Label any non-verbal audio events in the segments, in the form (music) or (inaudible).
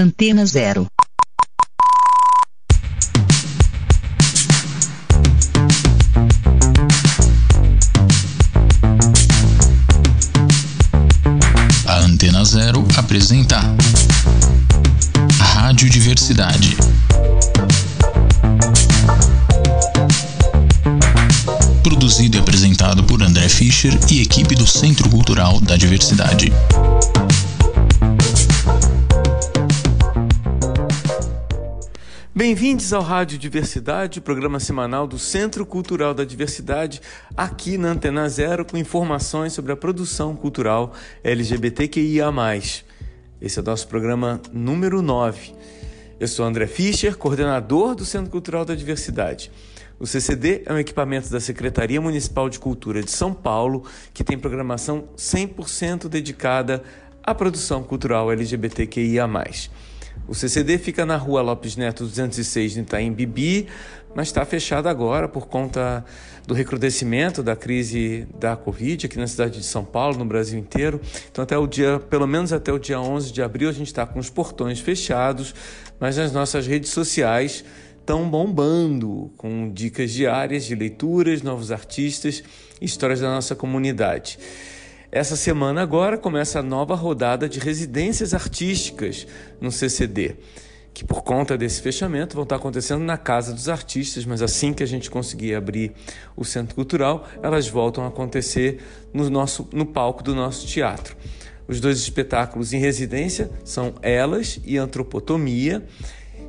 Antena Zero. A Antena Zero apresenta Rádio Diversidade. Produzido e apresentado por André Fischer e equipe do Centro Cultural da Diversidade. Bem-vindos ao Rádio Diversidade, programa semanal do Centro Cultural da Diversidade, aqui na Antena Zero, com informações sobre a produção cultural LGBTQIA. Esse é o nosso programa número 9. Eu sou André Fischer, coordenador do Centro Cultural da Diversidade. O CCD é um equipamento da Secretaria Municipal de Cultura de São Paulo que tem programação 100% dedicada à produção cultural LGBTQIA. O CCD fica na rua Lopes Neto 206, em Itaim Bibi, mas está fechado agora por conta do recrudescimento da crise da Covid aqui na cidade de São Paulo, no Brasil inteiro. Então, até o dia, pelo menos até o dia 11 de abril, a gente está com os portões fechados, mas as nossas redes sociais estão bombando com dicas diárias de leituras, novos artistas, histórias da nossa comunidade. Essa semana agora começa a nova rodada de residências artísticas no CCD, que por conta desse fechamento vão estar acontecendo na Casa dos Artistas, mas assim que a gente conseguir abrir o Centro Cultural, elas voltam a acontecer no, nosso, no palco do nosso teatro. Os dois espetáculos em residência são Elas e Antropotomia,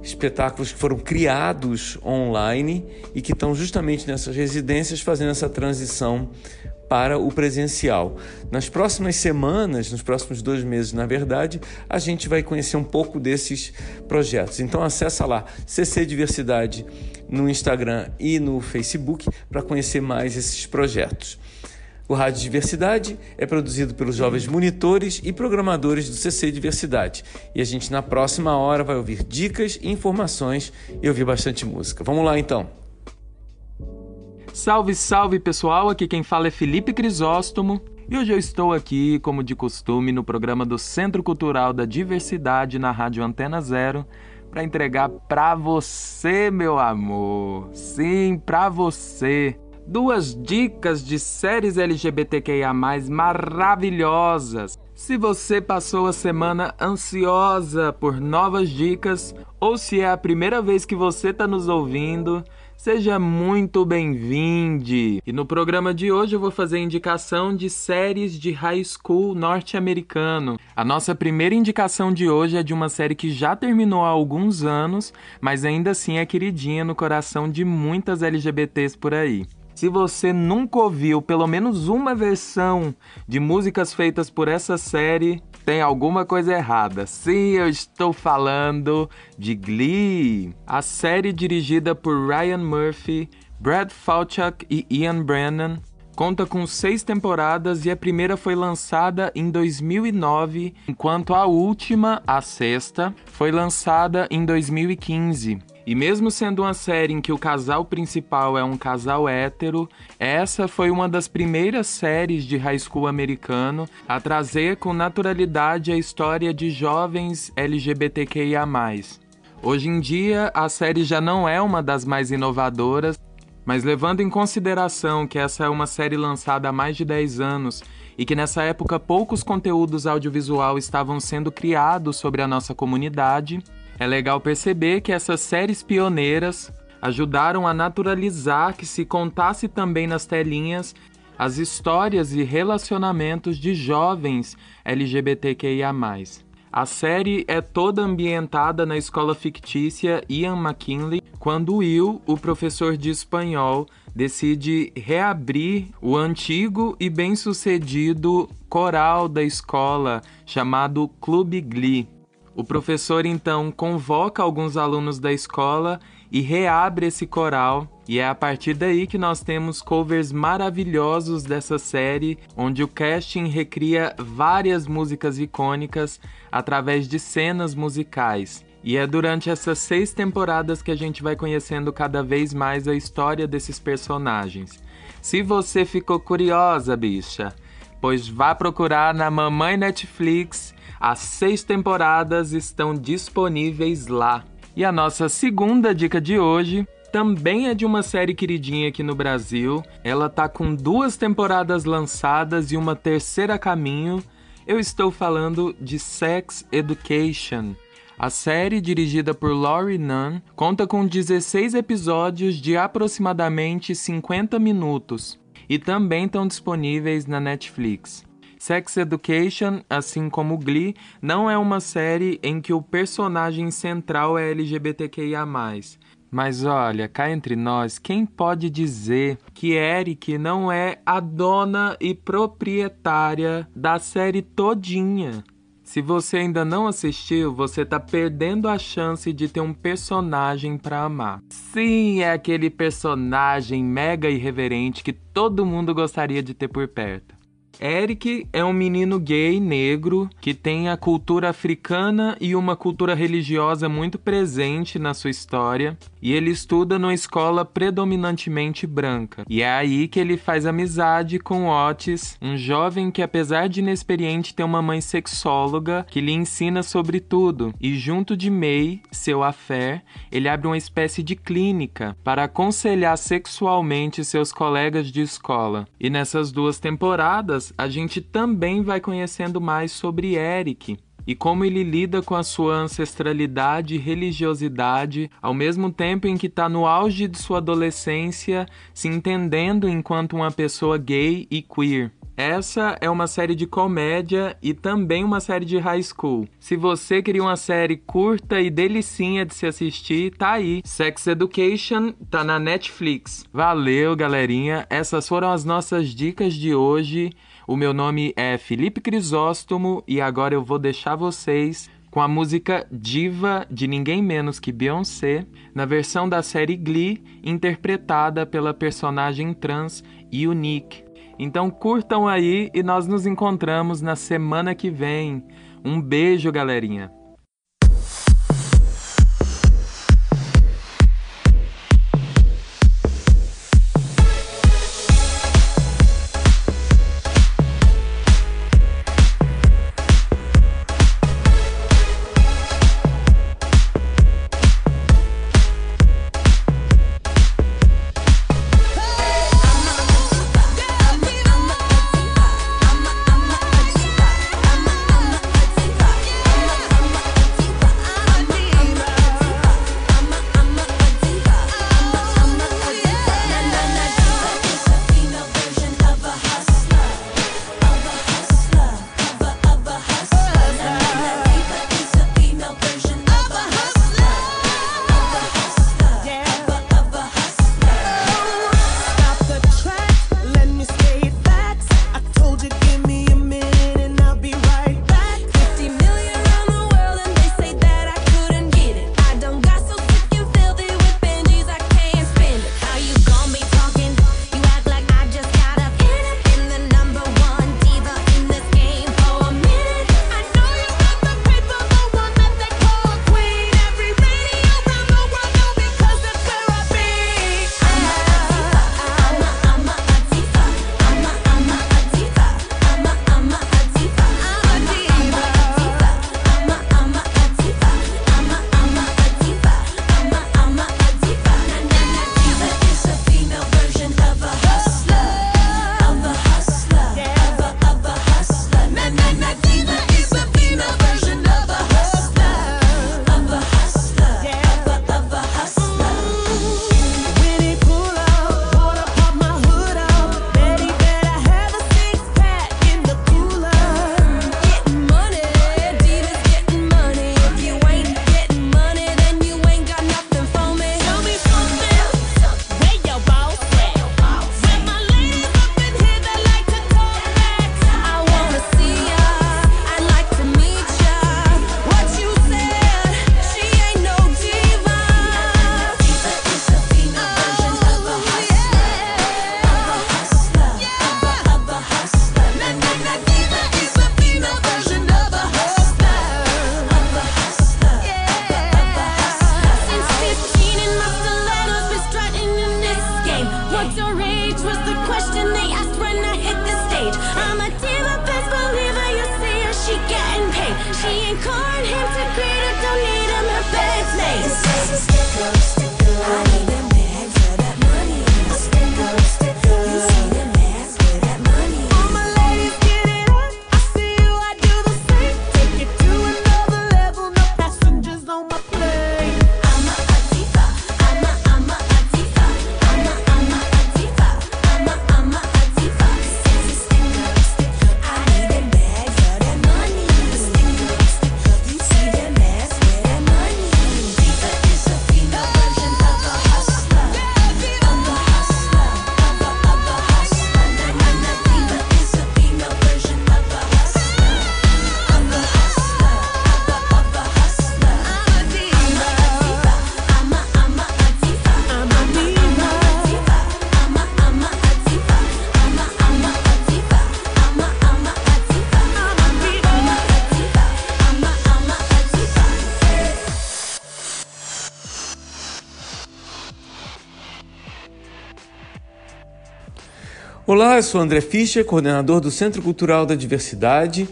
espetáculos que foram criados online e que estão justamente nessas residências fazendo essa transição para o presencial. Nas próximas semanas, nos próximos dois meses, na verdade, a gente vai conhecer um pouco desses projetos. Então acessa lá CC Diversidade no Instagram e no Facebook para conhecer mais esses projetos. O Rádio Diversidade é produzido pelos jovens monitores e programadores do CC Diversidade. E a gente na próxima hora vai ouvir dicas e informações e ouvir bastante música. Vamos lá então. Salve, salve pessoal! Aqui quem fala é Felipe Crisóstomo e hoje eu estou aqui, como de costume, no programa do Centro Cultural da Diversidade na Rádio Antena Zero para entregar para você, meu amor. Sim, para você. Duas dicas de séries LGBTQIA maravilhosas. Se você passou a semana ansiosa por novas dicas ou se é a primeira vez que você está nos ouvindo, Seja muito bem-vindo! E no programa de hoje eu vou fazer indicação de séries de high school norte-americano. A nossa primeira indicação de hoje é de uma série que já terminou há alguns anos, mas ainda assim é queridinha no coração de muitas LGBTs por aí. Se você nunca ouviu pelo menos uma versão de músicas feitas por essa série, tem alguma coisa errada. Sim, eu estou falando de Glee, a série dirigida por Ryan Murphy, Brad Falchuk e Ian Brennan. Conta com seis temporadas e a primeira foi lançada em 2009, enquanto a última, a sexta, foi lançada em 2015. E mesmo sendo uma série em que o casal principal é um casal hétero, essa foi uma das primeiras séries de high school americano a trazer com naturalidade a história de jovens LGBTQIA. Hoje em dia, a série já não é uma das mais inovadoras, mas levando em consideração que essa é uma série lançada há mais de 10 anos e que nessa época poucos conteúdos audiovisual estavam sendo criados sobre a nossa comunidade, é legal perceber que essas séries pioneiras ajudaram a naturalizar que se contasse também nas telinhas as histórias e relacionamentos de jovens LGBTQIA. A série é toda ambientada na escola fictícia Ian McKinley, quando Will, o professor de espanhol, decide reabrir o antigo e bem-sucedido coral da escola chamado Clube Glee. O professor então convoca alguns alunos da escola e reabre esse coral, e é a partir daí que nós temos covers maravilhosos dessa série, onde o casting recria várias músicas icônicas através de cenas musicais. E é durante essas seis temporadas que a gente vai conhecendo cada vez mais a história desses personagens. Se você ficou curiosa, bicha, pois vá procurar na Mamãe Netflix As seis temporadas estão disponíveis lá. E a nossa segunda dica de hoje também é de uma série queridinha aqui no Brasil. Ela tá com duas temporadas lançadas e uma terceira a caminho. Eu estou falando de Sex Education. A série, dirigida por Laurie Nunn, conta com 16 episódios de aproximadamente 50 minutos e também estão disponíveis na Netflix. Sex Education, assim como Glee, não é uma série em que o personagem central é LGBTQIA. Mas olha, cá entre nós, quem pode dizer que Eric não é a dona e proprietária da série todinha? Se você ainda não assistiu, você tá perdendo a chance de ter um personagem para amar. Sim, é aquele personagem mega irreverente que todo mundo gostaria de ter por perto. Eric é um menino gay negro que tem a cultura africana e uma cultura religiosa muito presente na sua história, e ele estuda numa escola predominantemente branca. E é aí que ele faz amizade com Otis, um jovem que apesar de inexperiente tem uma mãe sexóloga que lhe ensina sobre tudo. E junto de May, seu afé, ele abre uma espécie de clínica para aconselhar sexualmente seus colegas de escola. E nessas duas temporadas a gente também vai conhecendo mais sobre Eric e como ele lida com a sua ancestralidade e religiosidade, ao mesmo tempo em que está no auge de sua adolescência, se entendendo enquanto uma pessoa gay e queer. Essa é uma série de comédia e também uma série de high school. Se você queria uma série curta e delicinha de se assistir, tá aí. Sex Education tá na Netflix. Valeu, galerinha. Essas foram as nossas dicas de hoje. O meu nome é Felipe Crisóstomo e agora eu vou deixar vocês com a música Diva de ninguém menos que Beyoncé, na versão da série Glee, interpretada pela personagem trans Unique. Então curtam aí e nós nos encontramos na semana que vem. Um beijo, galerinha. Olá, eu sou André Fischer, coordenador do Centro Cultural da Diversidade,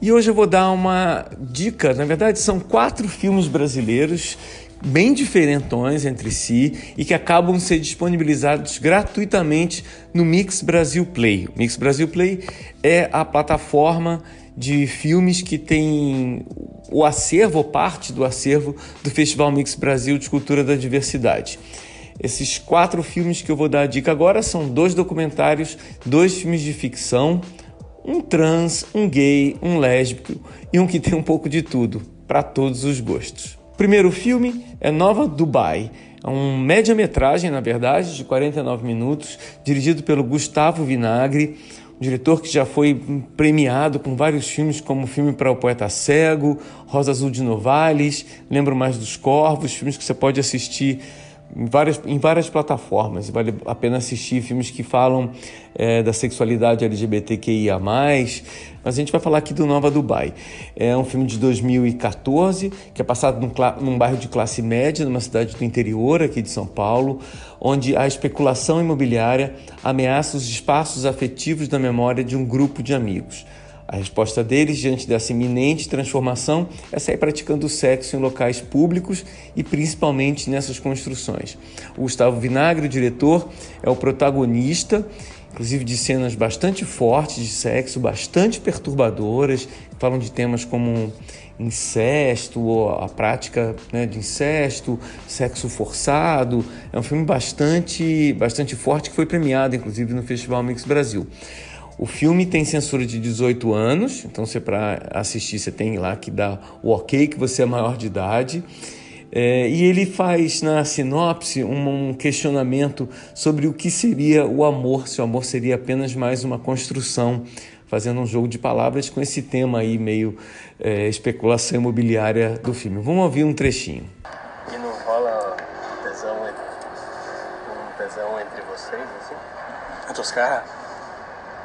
e hoje eu vou dar uma dica. Na verdade, são quatro filmes brasileiros bem diferentões entre si e que acabam de ser disponibilizados gratuitamente no Mix Brasil Play. O Mix Brasil Play é a plataforma de filmes que tem o acervo, ou parte do acervo do Festival Mix Brasil de Cultura da Diversidade. Esses quatro filmes que eu vou dar a dica agora são dois documentários, dois filmes de ficção, um trans, um gay, um lésbico e um que tem um pouco de tudo, para todos os gostos. O primeiro filme é Nova Dubai. É um média-metragem, na verdade, de 49 minutos, dirigido pelo Gustavo Vinagre, um diretor que já foi premiado com vários filmes, como o filme para o Poeta Cego, Rosa Azul de Novales, Lembro Mais dos Corvos, filmes que você pode assistir em várias, em várias plataformas. Vale a pena assistir filmes que falam é, da sexualidade LGBTQIA. Mas a gente vai falar aqui do Nova Dubai. É um filme de 2014 que é passado num, num bairro de classe média, numa cidade do interior aqui de São Paulo, onde a especulação imobiliária ameaça os espaços afetivos da memória de um grupo de amigos. A resposta deles diante dessa iminente transformação é sair praticando sexo em locais públicos e principalmente nessas construções. O Gustavo Vinagre, o diretor, é o protagonista, inclusive de cenas bastante fortes de sexo, bastante perturbadoras, que falam de temas como incesto, ou a prática né, de incesto, sexo forçado. É um filme bastante, bastante forte que foi premiado, inclusive, no Festival Mix Brasil. O filme tem censura de 18 anos, então você para assistir você tem lá que dar o ok que você é maior de idade. É, e ele faz na sinopse um, um, questionamento sobre o que seria o amor, se o amor seria apenas mais uma construção, fazendo um jogo de palavras com esse tema aí meio é, especulação imobiliária do filme. Vamos ouvir um trechinho. E não rola tesão, um tesão entre vocês, assim? Entre os caras?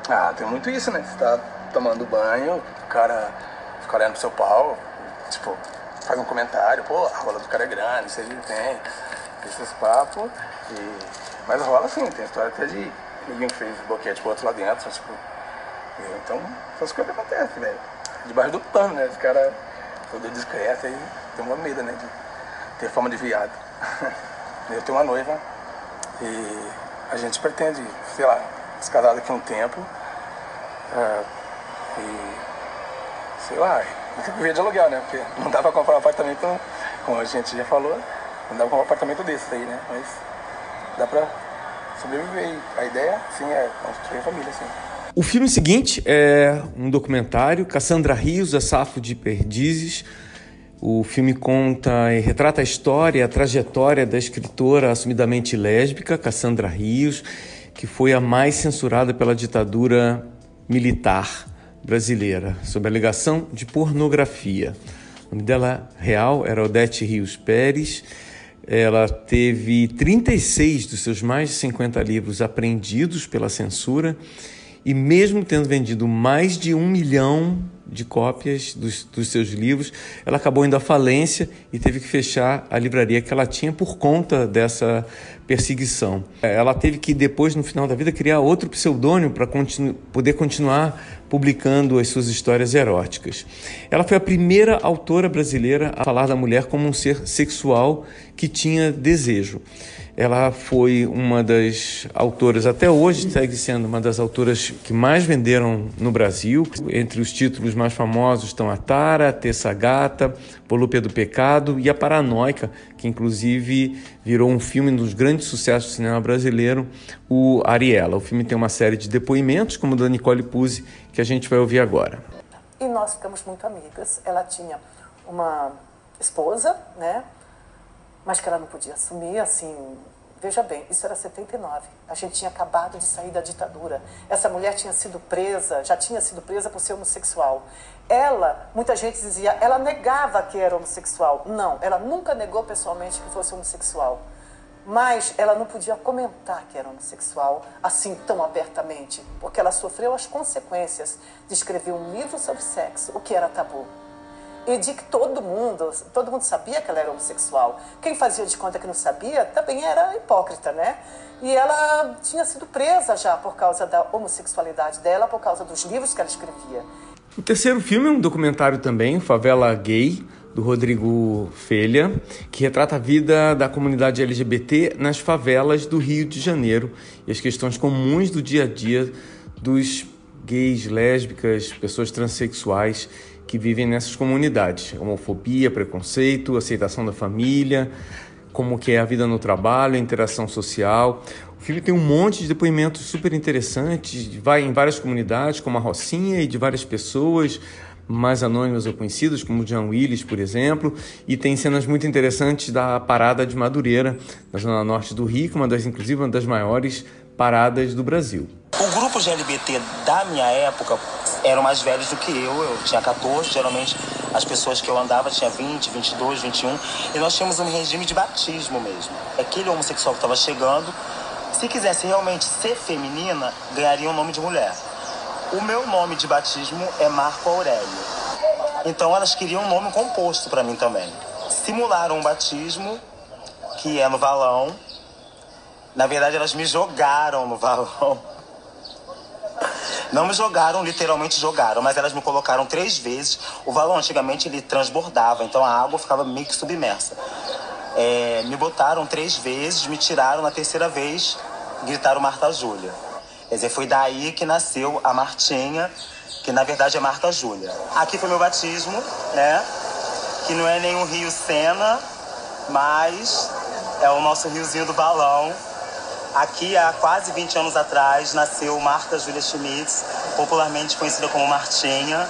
Ah, tem muito isso, né? Você tá tomando banho, o cara fica olhando pro seu pau, tipo, faz um comentário, pô, a rola do cara é grande, se ele tem, esses papos. E... Mas rola sim, tem história até de ninguém fez boquete pro outro lá dentro, tipo. Então, essas coisas acontecem, velho. Debaixo do pano, né? Esse cara todo discreto aí tem uma medo, né? De ter forma de viado. (laughs) Eu tenho uma noiva e a gente pretende, sei lá, se casar daqui a um tempo. É, e sei lá, (laughs) viver de aluguel, né? Porque não dá pra comprar um apartamento, como a gente já falou, não dá pra comprar um apartamento desse aí, né? Mas dá pra sobreviver. A ideia, sim, é construir a família, sim. O filme seguinte é um documentário, Cassandra Rios, a Safo de Perdizes. O filme conta e retrata a história, a trajetória da escritora assumidamente lésbica, Cassandra Rios, que foi a mais censurada pela ditadura militar brasileira, sob a alegação de pornografia. O nome dela real era Odete Rios Pérez. Ela teve 36 dos seus mais de 50 livros apreendidos pela censura e, mesmo tendo vendido mais de um milhão de cópias dos, dos, seus livros. Ela acabou indo à falência e teve que fechar a livraria que ela tinha por conta dessa perseguição. Ela teve que, depois, no final da vida, criar outro pseudônimo para continu poder continuar publicando as suas histórias eróticas. Ela foi a primeira autora brasileira a falar da mulher como um ser sexual que tinha desejo. Ela foi uma das autoras, até hoje segue sendo uma das autoras que mais venderam no Brasil. Entre os títulos mais famosos estão a Tara, a Tessa Gata, Volúpia do Pecado e a Paranoica, que inclusive virou um filme dos grandes sucessos do cinema brasileiro, o Ariela. O filme tem uma série de depoimentos, como o da Nicole Puzzi, que a gente vai ouvir agora. E nós ficamos muito amigas. Ela tinha uma esposa, né? mas que ela não podia assumir, assim, veja bem, isso era 79. A gente tinha acabado de sair da ditadura. Essa mulher tinha sido presa, já tinha sido presa por ser homossexual. Ela, muita gente dizia, ela negava que era homossexual. Não, ela nunca negou pessoalmente que fosse homossexual. Mas ela não podia comentar que era homossexual assim tão abertamente, porque ela sofreu as consequências de escrever um livro sobre sexo, o que era tabu e de que todo mundo, todo mundo sabia que ela era homossexual. Quem fazia de conta que não sabia também era hipócrita, né? E ela tinha sido presa já por causa da homossexualidade dela, por causa dos livros que ela escrevia. O terceiro filme é um documentário também, Favela Gay, do Rodrigo Felha, que retrata a vida da comunidade LGBT nas favelas do Rio de Janeiro e as questões comuns do dia a dia dos gays, lésbicas, pessoas transexuais que vivem nessas comunidades. Homofobia, preconceito, aceitação da família, como que é a vida no trabalho, a interação social. O filme tem um monte de depoimentos super interessantes, vai em várias comunidades, como a Rocinha, e de várias pessoas mais anônimas ou conhecidas, como o John Willis, por exemplo, e tem cenas muito interessantes da parada de Madureira, na zona norte do Rio, uma das, inclusive, uma das maiores paradas do Brasil. O grupo LGBT da minha época eram mais velhos do que eu. Eu tinha 14, geralmente as pessoas que eu andava tinham 20, 22, 21. E nós tínhamos um regime de batismo mesmo. Aquele homossexual que estava chegando, se quisesse realmente ser feminina, ganharia um nome de mulher. O meu nome de batismo é Marco Aurélio. Então elas queriam um nome composto para mim também. Simularam um batismo, que é no valão. Na verdade, elas me jogaram no (laughs) valão. Não me jogaram, literalmente jogaram, mas elas me colocaram três vezes. O valão antigamente ele transbordava, então a água ficava meio que submersa. É, me botaram três vezes, me tiraram na terceira vez, gritaram Marta Júlia. Quer dizer, foi daí que nasceu a Martinha, que na verdade é Marta Júlia. Aqui foi meu batismo, né? Que não é o Rio Sena, mas é o nosso riozinho do balão Aqui, há quase 20 anos atrás, nasceu Marta Júlia Schmitz, popularmente conhecida como Martinha,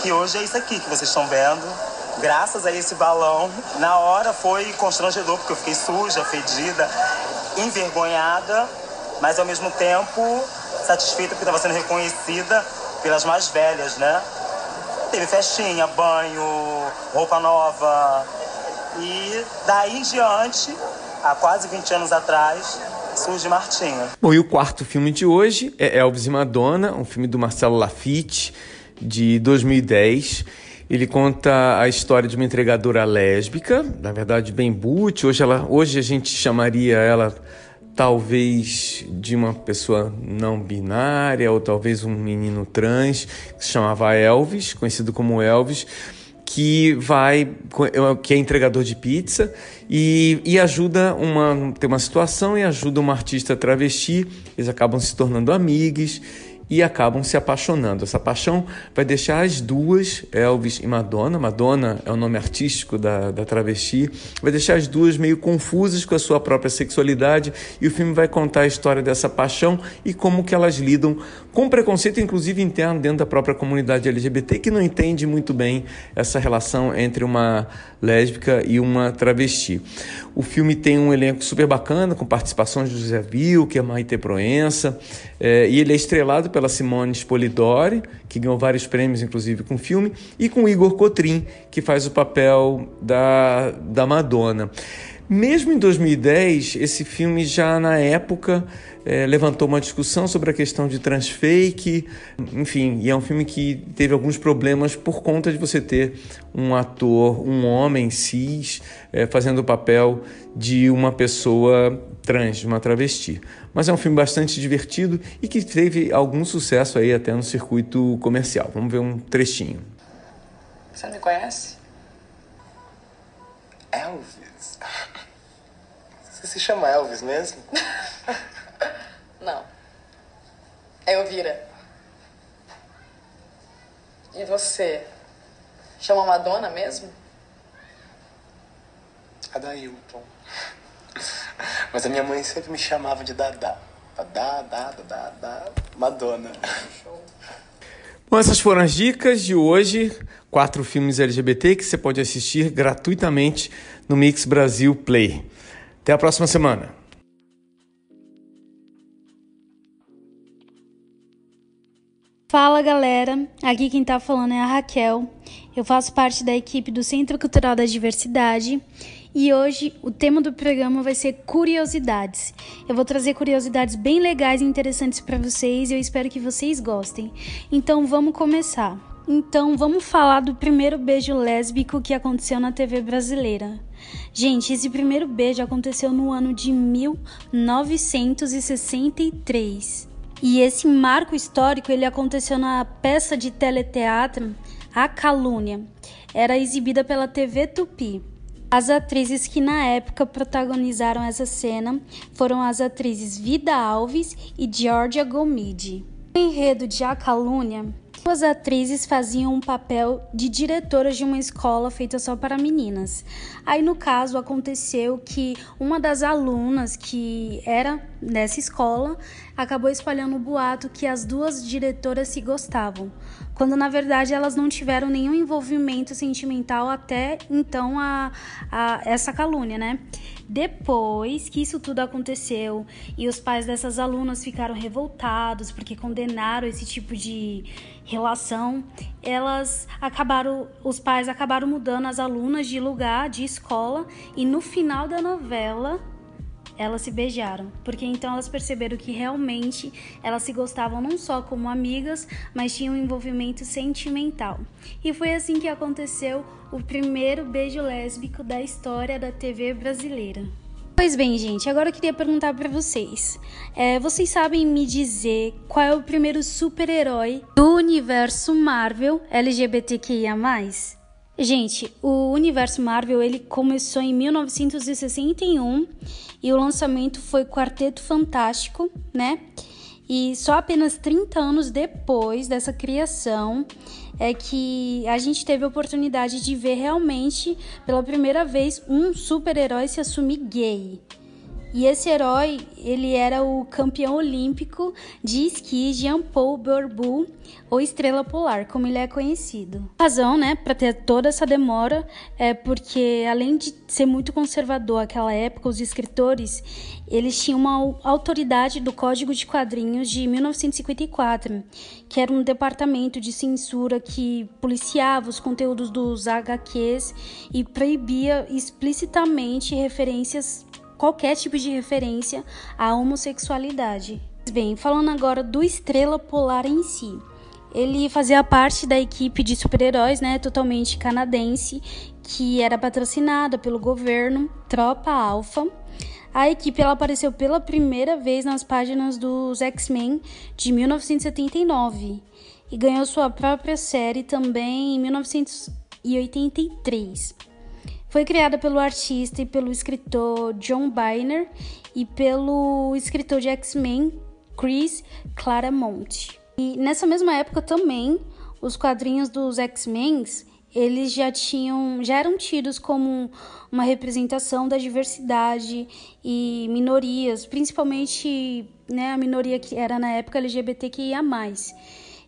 que hoje é isso aqui que vocês estão vendo. Graças a esse balão, na hora foi constrangedor, porque eu fiquei suja, fedida, envergonhada, mas ao mesmo tempo satisfeita porque estava sendo reconhecida pelas mais velhas, né? Teve festinha, banho, roupa nova. E daí em diante, há quase 20 anos atrás, surge Martinha. Bom, e o quarto filme de hoje é Elvis e Madonna, um filme do Marcelo Lafitte, de 2010. Ele conta a história de uma entregadora lésbica, na verdade bem boot. Hoje, ela, hoje a gente chamaria ela talvez de uma pessoa não binária ou talvez um menino trans que se chamava Elvis, conhecido como Elvis que vai que é entregador de pizza e, e ajuda uma tem uma situação e ajuda uma artista travesti eles acabam se tornando amigos e acabam se apaixonando. Essa paixão vai deixar as duas, Elvis e Madonna, Madonna é o nome artístico da, da travesti, vai deixar as duas meio confusas com a sua própria sexualidade e o filme vai contar a história dessa paixão e como que elas lidam com preconceito, inclusive interno dentro da própria comunidade LGBT, que não entende muito bem essa relação entre uma lésbica e uma travesti. O filme tem um elenco super bacana, com participações de José é Maite Proença, é, e ele é estrelado pela Simone Spolidori, que ganhou vários prêmios, inclusive com o filme, e com Igor Cotrim, que faz o papel da, da Madonna. Mesmo em 2010, esse filme já na época é, levantou uma discussão sobre a questão de transfake, enfim, e é um filme que teve alguns problemas por conta de você ter um ator, um homem cis, é, fazendo o papel de uma pessoa trans, de uma travesti. Mas é um filme bastante divertido e que teve algum sucesso aí até no circuito comercial. Vamos ver um trechinho. Você não me conhece? Elvis. Você se chama Elvis mesmo? (laughs) Não. É Elvira. E você? Chama Madonna mesmo? A Dailton. Mas a minha mãe sempre me chamava de Dadá. Dadá, Dadá, Dadá, Madonna. Bom, essas foram as dicas de hoje. Quatro filmes LGBT que você pode assistir gratuitamente no Mix Brasil Play. Até a próxima semana. Fala galera, aqui quem tá falando é a Raquel. Eu faço parte da equipe do Centro Cultural da Diversidade e hoje o tema do programa vai ser curiosidades. Eu vou trazer curiosidades bem legais e interessantes para vocês e eu espero que vocês gostem. Então vamos começar. Então vamos falar do primeiro beijo lésbico que aconteceu na TV brasileira. Gente, esse primeiro beijo aconteceu no ano de 1963. E esse marco histórico ele aconteceu na peça de teleteatro A Calúnia. Era exibida pela TV Tupi. As atrizes que na época protagonizaram essa cena foram as atrizes Vida Alves e Georgia Gomide. O enredo de A Calúnia Duas atrizes faziam um papel de diretoras de uma escola feita só para meninas. Aí, no caso, aconteceu que uma das alunas que era dessa escola acabou espalhando o boato que as duas diretoras se gostavam quando na verdade elas não tiveram nenhum envolvimento sentimental até então a, a essa calúnia, né? Depois que isso tudo aconteceu e os pais dessas alunas ficaram revoltados porque condenaram esse tipo de relação, elas acabaram, os pais acabaram mudando as alunas de lugar, de escola, e no final da novela elas se beijaram, porque então elas perceberam que realmente elas se gostavam não só como amigas, mas tinham um envolvimento sentimental. E foi assim que aconteceu o primeiro beijo lésbico da história da TV brasileira. Pois bem, gente, agora eu queria perguntar para vocês: é, vocês sabem me dizer qual é o primeiro super-herói do universo Marvel LGBTQIA? Gente, o universo Marvel ele começou em 1961 e o lançamento foi Quarteto Fantástico, né? E só apenas 30 anos depois dessa criação é que a gente teve a oportunidade de ver realmente pela primeira vez um super-herói se assumir gay. E esse herói, ele era o campeão olímpico de esqui Jean-Paul Bourboul, ou Estrela Polar, como ele é conhecido. A razão, né, para ter toda essa demora é porque além de ser muito conservador naquela época, os escritores, eles tinham uma autoridade do Código de Quadrinhos de 1954, que era um departamento de censura que policiava os conteúdos dos HQs e proibia explicitamente referências qualquer tipo de referência à homossexualidade. Bem, falando agora do Estrela Polar em si. Ele fazia parte da equipe de super-heróis, né, totalmente canadense, que era patrocinada pelo governo Tropa Alpha. A equipe ela apareceu pela primeira vez nas páginas dos X-Men de 1979 e ganhou sua própria série também em 1983. Foi criada pelo artista e pelo escritor John Byrne e pelo escritor de X-Men Chris Claremont. E nessa mesma época também, os quadrinhos dos X-Men eles já tinham, já eram tidos como uma representação da diversidade e minorias, principalmente né, a minoria que era na época LGBTQIA+.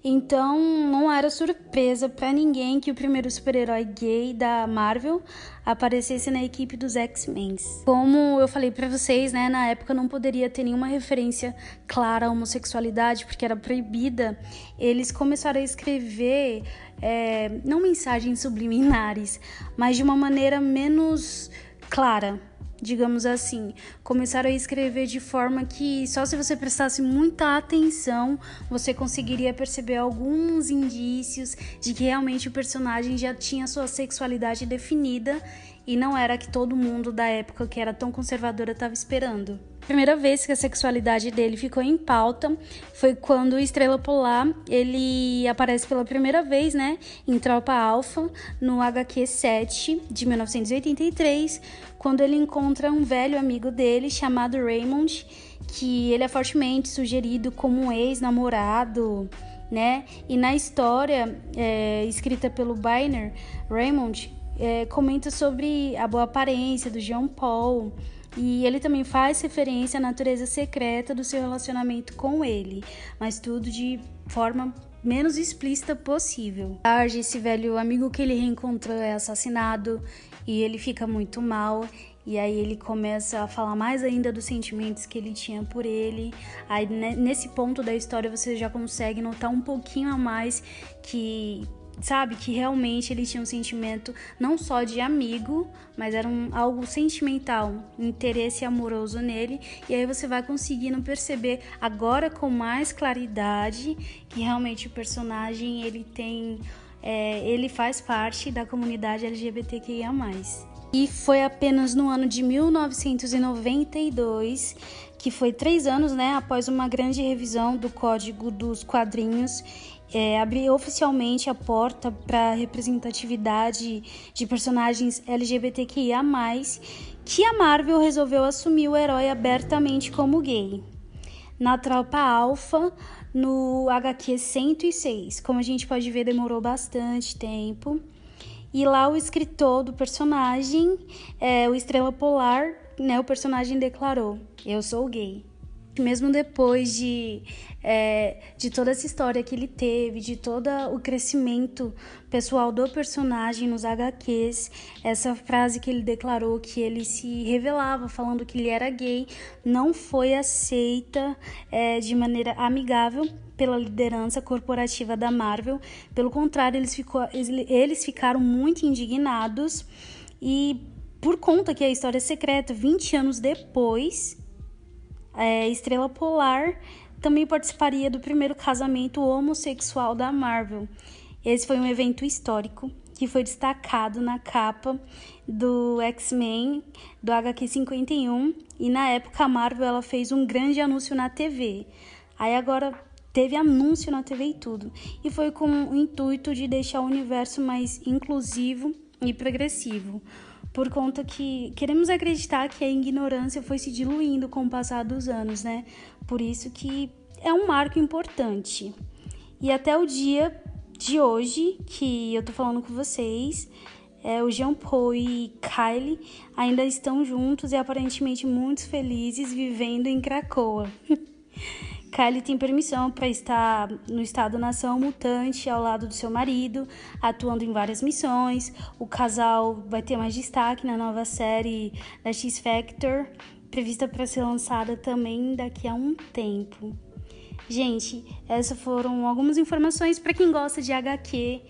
Então, não era surpresa para ninguém que o primeiro super-herói gay da Marvel aparecesse na equipe dos X-Men. Como eu falei para vocês, né, na época não poderia ter nenhuma referência clara à homossexualidade, porque era proibida. Eles começaram a escrever é, não mensagens subliminares, mas de uma maneira menos clara, digamos assim. Começaram a escrever de forma que só se você prestasse muita atenção você conseguiria perceber alguns indícios de que realmente o personagem já tinha sua sexualidade definida e não era que todo mundo da época que era tão conservadora estava esperando. A primeira vez que a sexualidade dele ficou em pauta foi quando Estrela Polar ele aparece pela primeira vez, né, em Tropa Alpha, no HQ 7 de 1983, quando ele encontra um velho amigo dele chamado Raymond, que ele é fortemente sugerido como um ex-namorado, né? E na história é, escrita pelo Byner, Raymond é, comenta sobre a boa aparência do Jean Paul e ele também faz referência à natureza secreta do seu relacionamento com ele, mas tudo de forma menos explícita possível. Tarde, esse velho amigo que ele reencontrou é assassinado e ele fica muito mal. E aí ele começa a falar mais ainda dos sentimentos que ele tinha por ele. Aí nesse ponto da história você já consegue notar um pouquinho a mais que sabe? Que realmente ele tinha um sentimento não só de amigo, mas era um, algo sentimental, interesse amoroso nele. E aí você vai conseguindo perceber agora com mais claridade que realmente o personagem ele tem. É, ele faz parte da comunidade LGBTQIA. E foi apenas no ano de 1992 que foi três anos, né, após uma grande revisão do Código dos Quadrinhos é, abrir oficialmente a porta para a representatividade de personagens LGBTQIA, que a Marvel resolveu assumir o herói abertamente como gay. Na Tropa Alpha, no HQ 106. Como a gente pode ver, demorou bastante tempo. E lá o escritor do personagem, é, o Estrela Polar, né, o personagem declarou: Eu sou gay mesmo depois de, é, de toda essa história que ele teve, de todo o crescimento pessoal do personagem nos HQs, essa frase que ele declarou que ele se revelava falando que ele era gay não foi aceita é, de maneira amigável pela liderança corporativa da Marvel. Pelo contrário, eles, ficou, eles ficaram muito indignados e por conta que a história é secreta, 20 anos depois, é, Estrela Polar também participaria do primeiro casamento homossexual da Marvel. Esse foi um evento histórico que foi destacado na capa do X-Men do HQ 51 e na época a Marvel ela fez um grande anúncio na TV. Aí agora teve anúncio na TV e tudo. E foi com o intuito de deixar o universo mais inclusivo e progressivo por conta que queremos acreditar que a ignorância foi se diluindo com o passar dos anos, né? Por isso que é um marco importante. E até o dia de hoje que eu tô falando com vocês, é, o Jean Paul e Kylie ainda estão juntos e aparentemente muito felizes vivendo em Cracoa. (laughs) Kylie tem permissão para estar no estado-nação mutante ao lado do seu marido, atuando em várias missões. O casal vai ter mais destaque na nova série da X Factor, prevista para ser lançada também daqui a um tempo. Gente, essas foram algumas informações para quem gosta de HQ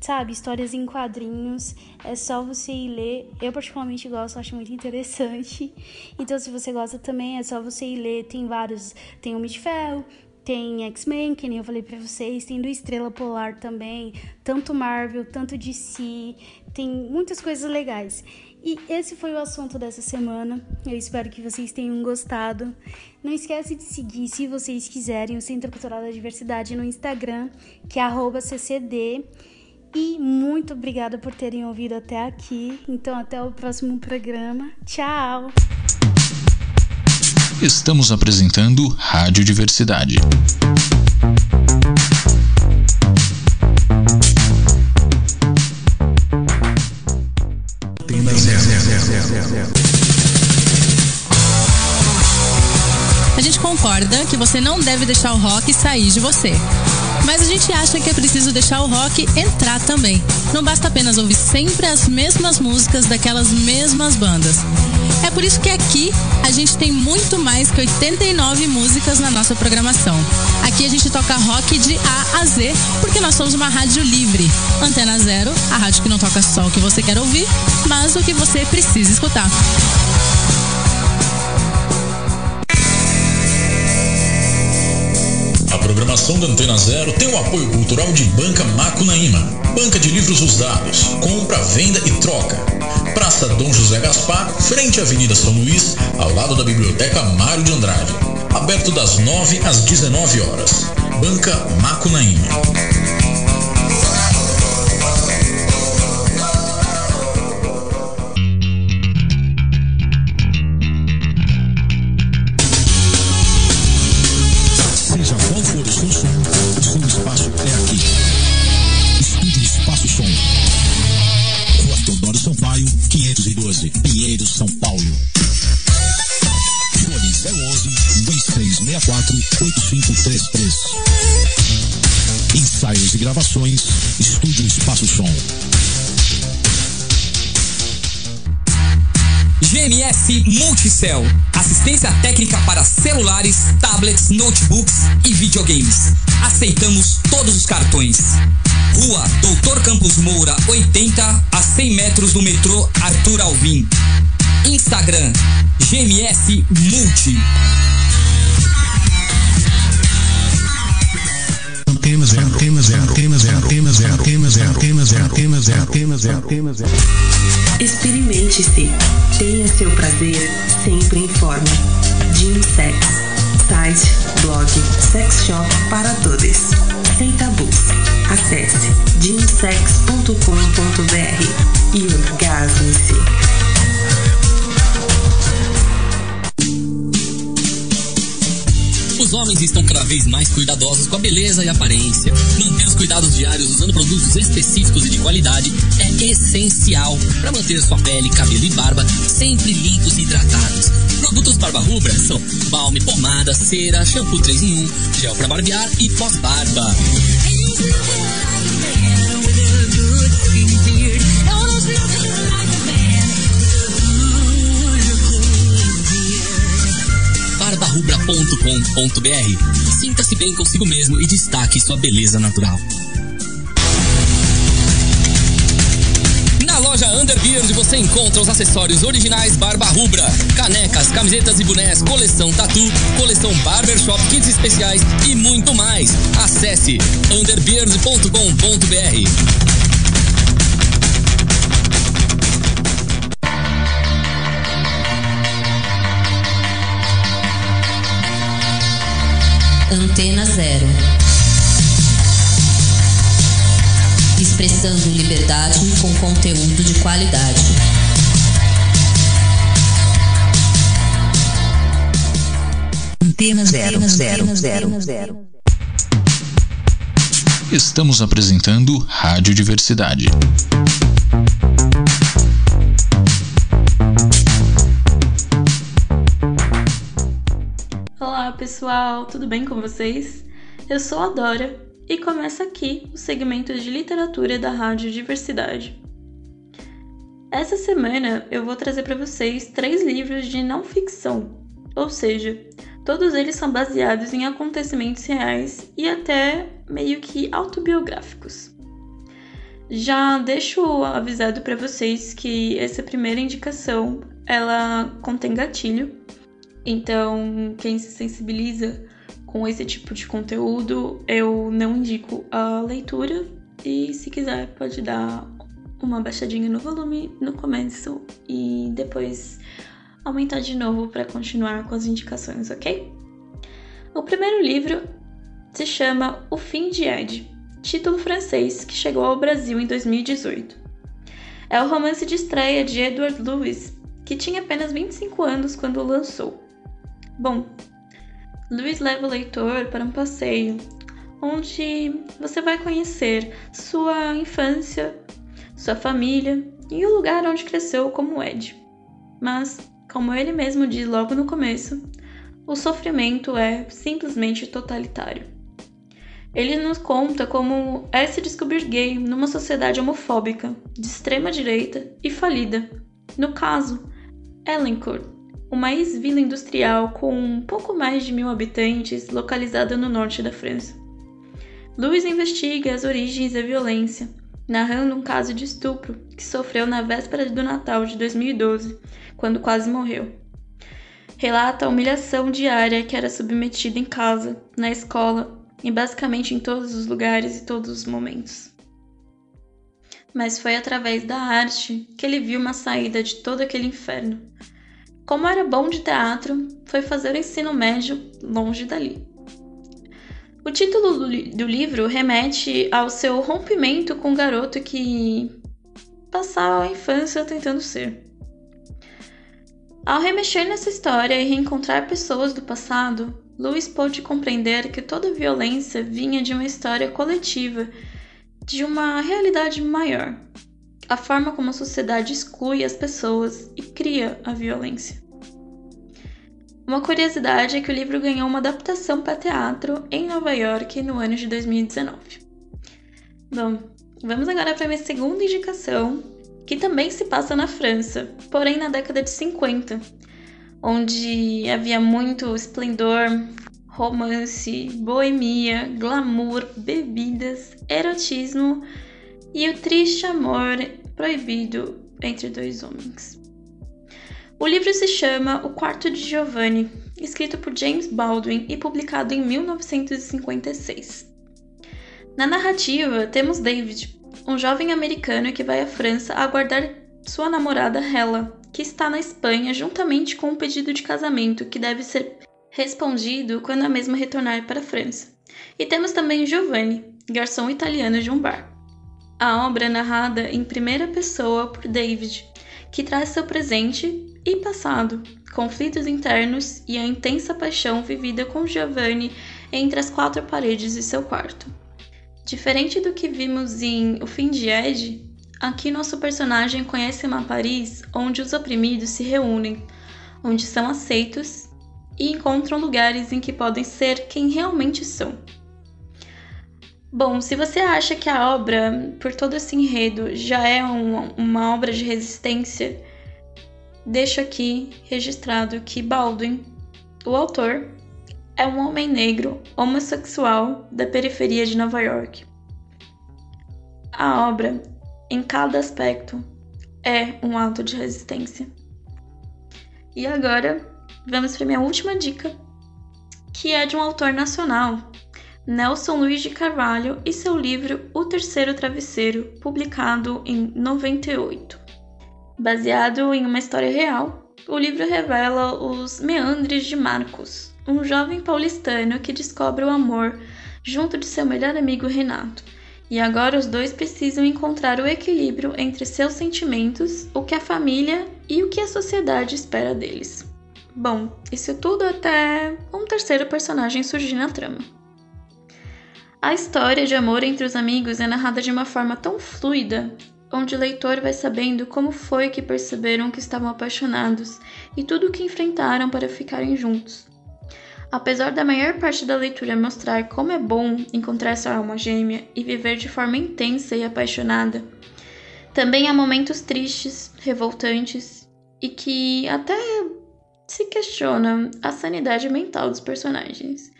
sabe, histórias em quadrinhos. É só você ir ler. Eu particularmente gosto, acho muito interessante. (laughs) Então, se você gosta também, é só você ir ler. Tem vários, tem o de Ferro, tem X-Men, que nem eu falei para vocês, tem do Estrela Polar também, tanto Marvel, tanto DC, tem muitas coisas legais. E esse foi o assunto dessa semana. Eu espero que vocês tenham gostado. Não esquece de seguir, se vocês quiserem, o Centro Cultural da Diversidade no Instagram, que é @ccd. E muito obrigada por terem ouvido até aqui. Então, até o próximo programa. Tchau! Estamos apresentando Rádio Diversidade. Concorda que você não deve deixar o rock sair de você. Mas a gente acha que é preciso deixar o rock entrar também. Não basta apenas ouvir sempre as mesmas músicas daquelas mesmas bandas. É por isso que aqui a gente tem muito mais que 89 músicas na nossa programação. Aqui a gente toca rock de A a Z, porque nós somos uma rádio livre. Antena Zero, a rádio que não toca só o que você quer ouvir, mas o que você precisa escutar. Programação da Antena Zero tem o apoio cultural de Banca Macunaíma, banca de livros usados, compra, venda e troca. Praça Dom José Gaspar, frente à Avenida São Luís, ao lado da Biblioteca Mário de Andrade. Aberto das 9 às 19 horas. Banca Macunaíma. Multicell. Assistência técnica para celulares, tablets, notebooks e videogames. Aceitamos todos os cartões. Rua Doutor Campos Moura, 80 a 100 metros do metrô Arthur Alvim. Instagram GMS Multi. Antena zero, antena zero, antena zero, antena zero, antena zero, antena zero, antena zero, antena zero, antena zero. Experimente-se. Tenha seu prazer sempre em forma. Sex. Site, blog, sex shop para todos. Sem tabus. Acesse gymsex.com.br e orgasme-se. Os homens estão cada vez mais cuidadosos com a beleza e aparência. Manter os cuidados diários usando produtos específicos e de qualidade é essencial para manter sua pele, cabelo e barba sempre limpos e hidratados. Produtos Barba Rubra são balme, pomada, cera, shampoo 3 em 1, gel para barbear e pós-barba. barbarubra.com.br. Sinta-se bem consigo mesmo e destaque sua beleza natural. Na loja Underbeard você encontra os acessórios originais Barba Rubra, canecas, camisetas e bonés, coleção tatu, coleção barbershop, kits especiais e muito mais. Acesse underbeard.com.br. Antena Zero. Expressando liberdade com conteúdo de qualidade. Antena zero, zero, zero, zero. Estamos apresentando Rádio Diversidade. Pessoal, tudo bem com vocês? Eu sou a Dora e começa aqui o segmento de literatura da Rádio Diversidade. Essa semana eu vou trazer para vocês três livros de não ficção, ou seja, todos eles são baseados em acontecimentos reais e até meio que autobiográficos. Já deixo avisado para vocês que essa primeira indicação ela contém gatilho, então quem se sensibiliza com esse tipo de conteúdo, eu não indico a leitura e se quiser pode dar uma baixadinha no volume no começo e depois aumentar de novo para continuar com as indicações, ok? O primeiro livro se chama O Fim de Ed, título francês que chegou ao Brasil em 2018. É o romance de estreia de Edward Lewis, que tinha apenas 25 anos quando o lançou. Bom, Lewis leva o leitor para um passeio onde você vai conhecer sua infância, sua família e o lugar onde cresceu como Ed. Mas, como ele mesmo diz logo no começo, o sofrimento é simplesmente totalitário. Ele nos conta como é se descobrir gay numa sociedade homofóbica, de extrema direita e falida. No caso, Ellencourt, uma ex-vila industrial com um pouco mais de mil habitantes, localizada no norte da França. Louis investiga as origens da violência, narrando um caso de estupro que sofreu na véspera do Natal de 2012, quando quase morreu. Relata a humilhação diária que era submetida em casa, na escola e basicamente em todos os lugares e todos os momentos. Mas foi através da arte que ele viu uma saída de todo aquele inferno. Como era bom de teatro, foi fazer o ensino médio longe dali. O título do, livro remete ao seu rompimento com o garoto que passava a infância tentando ser. Ao remexer nessa história e reencontrar pessoas do passado, Lewis pôde compreender que toda violência vinha de uma história coletiva, de uma realidade maior, a forma como a sociedade exclui as pessoas e cria a violência. Uma curiosidade é que o livro ganhou uma adaptação para teatro em Nova York no ano de 2019. Bom, vamos agora para minha segunda indicação, que também se passa na França, porém na década de 50, onde havia muito esplendor, romance, boemia, glamour, bebidas, erotismo e o triste amor proibido entre dois homens. O livro se chama O Quarto de Giovanni, escrito por James Baldwin e publicado em 1956. Na narrativa, temos David, um jovem americano que vai à França aguardar sua namorada Hella, que está na Espanha juntamente com um pedido de casamento que deve ser respondido quando a mesma retornar para a França. E temos também Giovanni, garçom italiano de um bar. A obra é narrada em primeira pessoa por David, que traz seu presente e passado, conflitos internos e a intensa paixão vivida com Giovanni entre as quatro paredes de seu quarto. Diferente do que vimos em O Fim de Ed, aqui nosso personagem conhece uma Paris onde os oprimidos se reúnem, onde são aceitos e encontram lugares em que podem ser quem realmente são. Bom, se você acha que a obra, por todo esse enredo, já é uma, uma obra de resistência, deixo aqui registrado que Baldwin, o autor, é um homem negro homossexual da periferia de Nova York. A obra, em cada aspecto, é um ato de resistência. E agora, vamos para minha última dica, que é de um autor nacional, Nelson Luiz de Carvalho, e seu livro O Terceiro Travesseiro, publicado em 98. Baseado em uma história real, o livro revela os meandres de Marcos, um jovem paulistano que descobre o amor junto de seu melhor amigo Renato. E agora os dois precisam encontrar o equilíbrio entre seus sentimentos, o que a família e o que a sociedade espera deles. Bom, isso tudo até um terceiro personagem surgir na trama. A história de amor entre os amigos é narrada de uma forma tão fluida onde o leitor vai sabendo como foi que perceberam que estavam apaixonados e tudo o que enfrentaram para ficarem juntos. Apesar da maior parte da leitura mostrar como é bom encontrar sua alma gêmea e viver de forma intensa e apaixonada, também há momentos tristes, revoltantes e que até se questiona a sanidade mental dos personagens.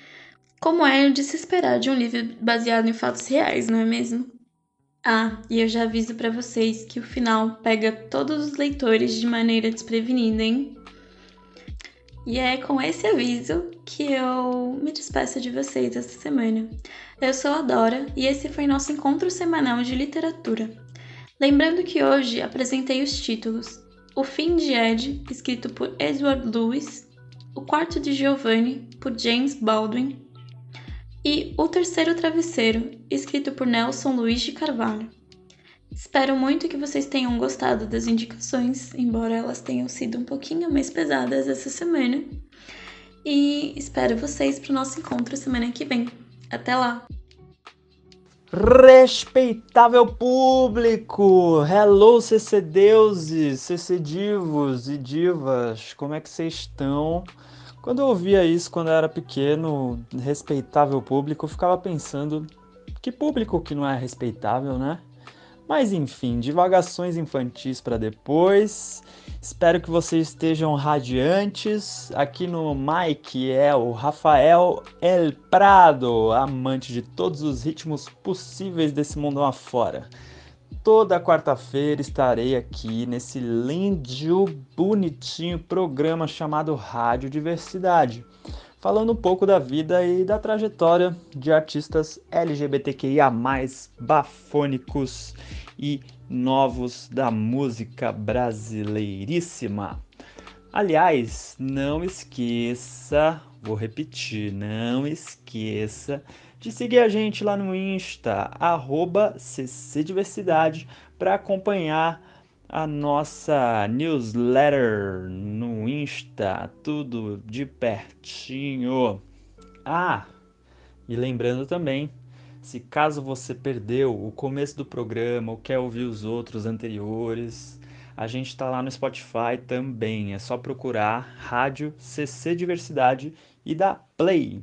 Como é de se esperar de um livro baseado em fatos reais, não é mesmo? Ah, e eu já aviso para vocês que o final pega todos os leitores de maneira desprevenida, hein? E é com esse aviso que eu me despeço de vocês essa semana. Eu sou a Dora e esse foi nosso encontro semanal de literatura. Lembrando que hoje apresentei os títulos O Fim de Ed, escrito por Edward Lewis, O Quarto de Giovanni, por James Baldwin, e O Terceiro Travesseiro, escrito por Nelson Luiz de Carvalho. Espero muito que vocês tenham gostado das indicações, embora elas tenham sido um pouquinho mais pesadas essa semana. E espero vocês para o nosso encontro semana que vem. Até lá! Respeitável público! Hello, CC deuses, CC divos e divas, como é que vocês estão? Quando eu ouvia isso quando eu era pequeno, respeitável público, eu ficava pensando que público que não é respeitável, né? Mas enfim, divagações infantis para depois. Espero que vocês estejam radiantes. Aqui no Mike é o Rafael El Prado, amante de todos os ritmos possíveis desse mundo afora. Toda quarta-feira estarei aqui nesse lindo, bonitinho programa chamado Rádio Diversidade, falando um pouco da vida e da trajetória de artistas LGBTQIA, bafônicos e novos da música brasileiríssima. Aliás, não esqueça, vou repetir, não esqueça de seguir a gente lá no Insta, arroba ccdiversidade, para acompanhar a nossa newsletter no Insta, tudo de pertinho. Ah, e lembrando também, se caso você perdeu o começo do programa ou quer ouvir os outros anteriores, a gente está lá no Spotify também. É só procurar Rádio CC Diversidade e dar play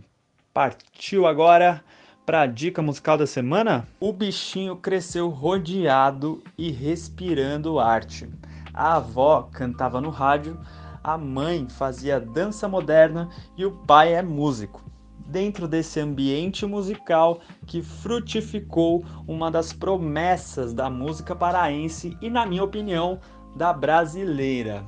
Partiu agora para a dica musical da semana? O bichinho cresceu rodeado e respirando arte. A avó cantava no rádio, a mãe fazia dança moderna e o pai é músico. Dentro desse ambiente musical que frutificou uma das promessas da música paraense e, na minha opinião, da brasileira.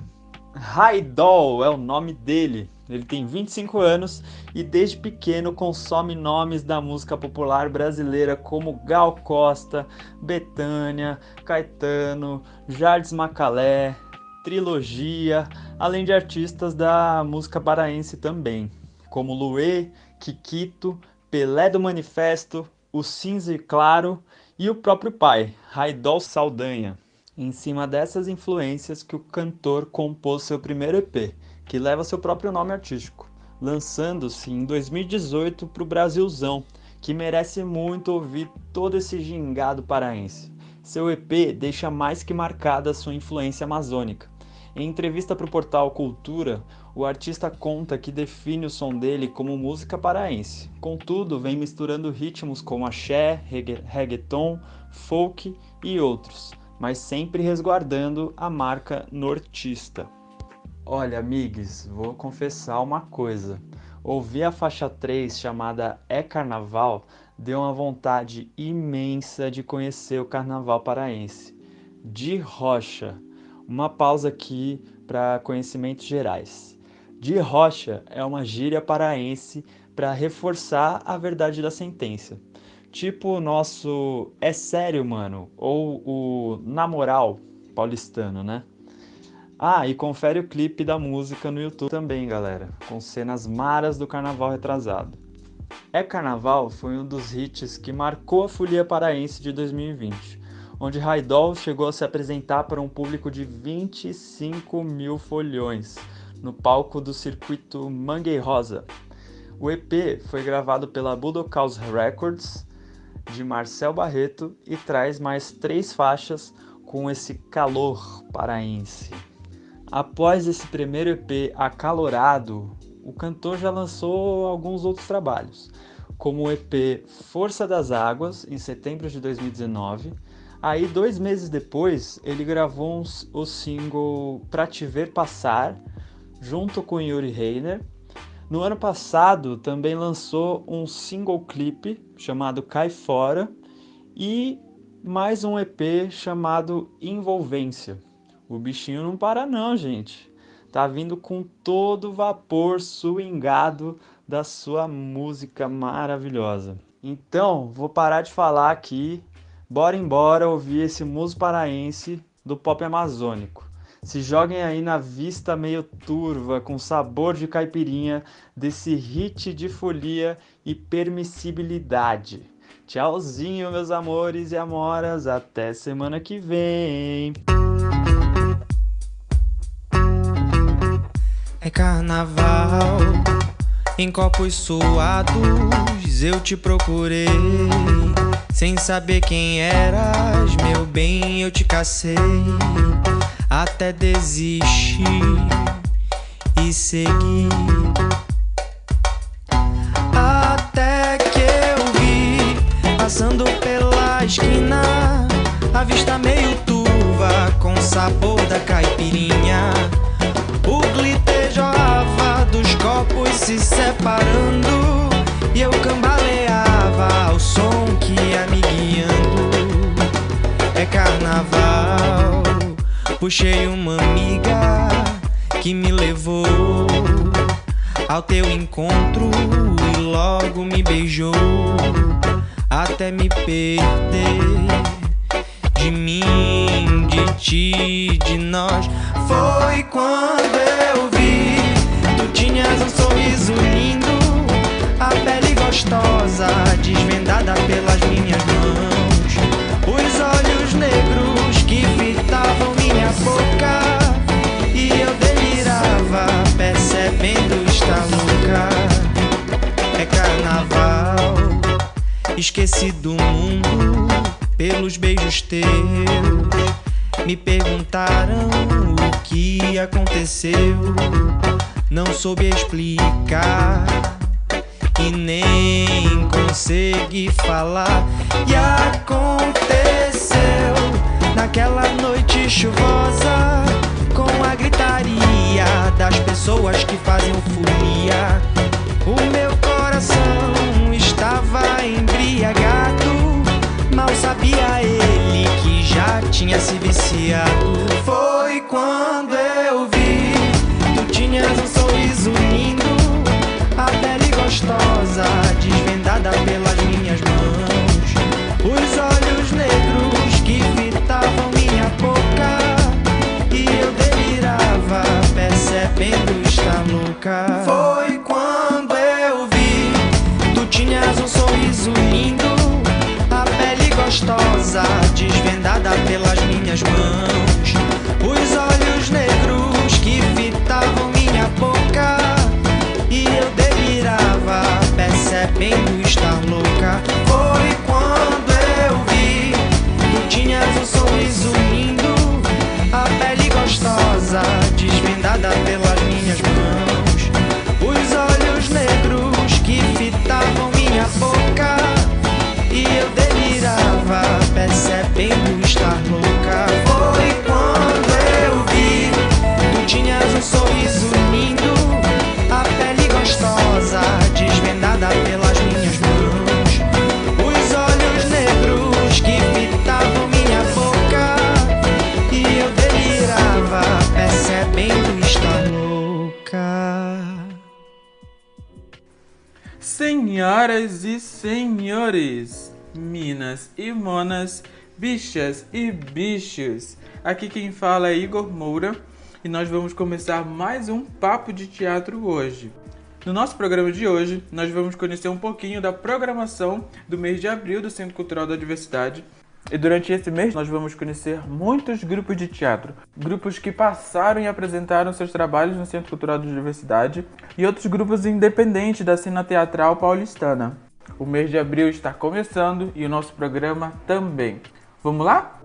Raidol é o nome dele. Ele tem 25 anos e desde pequeno consome nomes da música popular brasileira como Gal Costa, Betânia, Caetano, Jardim Macalé, Trilogia, além de artistas da música paraense também, como Luê, Kikito, Pelé do Manifesto, o Cinza e Claro e o próprio pai, Raidol Saldanha. Em cima dessas influências que o cantor compôs seu primeiro EP, que leva seu próprio nome artístico, lançando-se em 2018 para o Brasilzão, que merece muito ouvir todo esse gingado paraense. Seu EP deixa mais que marcada sua influência amazônica. Em entrevista para o portal Cultura, o artista conta que define o som dele como música paraense. Contudo, vem misturando ritmos como axé, reggaeton, folk e outros mas sempre resguardando a marca nortista. Olha, amigos, vou confessar uma coisa. Ouvir a faixa 3 chamada É Carnaval deu uma vontade imensa de conhecer o carnaval paraense. De rocha. Uma pausa aqui para conhecimentos gerais. De rocha é uma gíria paraense para reforçar a verdade da sentença. Tipo o nosso É Sério, mano, ou o Na Moral paulistano, né? Ah, e confere o clipe da música no YouTube também, galera, com cenas maras do carnaval retrasado. É Carnaval foi um dos hits que marcou a folia paraense de 2020, onde Raidol chegou a se apresentar para um público de 25 mil folhões no palco do circuito Manguei Rosa. O EP foi gravado pela Budokaus Records de Marcel Barreto e traz mais três faixas com esse calor paraense. Após esse primeiro EP acalorado, o cantor já lançou alguns outros trabalhos, como o EP Força das Águas, em setembro de 2019. Aí, dois meses depois, ele gravou o single Pra Te Ver Passar, junto com Yuri Reiner, no ano passado também lançou um single clipe chamado Cai Fora e mais um EP chamado Envolvência. O bichinho não para não, gente. Tá vindo com todo o vapor swingado da sua música maravilhosa. Então, vou parar de falar aqui. Bora embora ouvir esse muso paraense do pop amazônico. Se joguem aí na vista meio turva, com sabor de caipirinha, desse hit de folia e permissibilidade. Tchauzinho, meus amores e amoras, até semana que vem. É carnaval, em copos suados eu te procurei. Sem saber quem eras, meu bem, eu te cacei até desistir e seguir. Até que eu vi, passando pela esquina, a vista sabor da caipirinha. Se separando. E eu cambaleava ao som que ia me guiando. É carnaval, puxei uma amiga que me levou ao teu encontro e logo me beijou até me perder de mim, de ti, de nós. Foi quando eu tinhas um sorriso lindo, a pele gostosa desvendada pelas minhas mãos, os olhos negros que fitavam minha boca e eu delirava percebendo estar louca. É carnaval, esqueci do mundo pelos beijos teus. Me perguntaram o que aconteceu, não soube explicar e nem consegui falar. E aconteceu naquela noite chuvosa, com a gritaria das pessoas que faziam folia. O meu coração estava embriagado. Mal sabia ele que já tinha se viciado. Foi quando eu vi, tinhas um sorriso lindo, a pele gostosa, desvendada pelas minhas mãos. Os olhos negros que fitavam minha boca, e eu delirava, percebendo estar louca. Foi quando eu vi, tu tinhas um sorriso lindo gostosa, desvendada pelas minhas mãos. Percebendo estar louca. Senhoras e senhores, minas e monas, bichas e bichos, aqui quem fala é Igor Moura e nós vamos começar mais um papo de teatro hoje. No nosso programa de hoje, nós vamos conhecer um pouquinho da programação do mês de abril do Centro Cultural da Diversidade. E durante esse mês nós vamos conhecer muitos grupos de teatro, grupos que passaram e apresentaram seus trabalhos no Centro Cultural da Diversidade e outros grupos independentes da cena teatral paulistana. O mês de abril está começando e o nosso programa também. Vamos lá?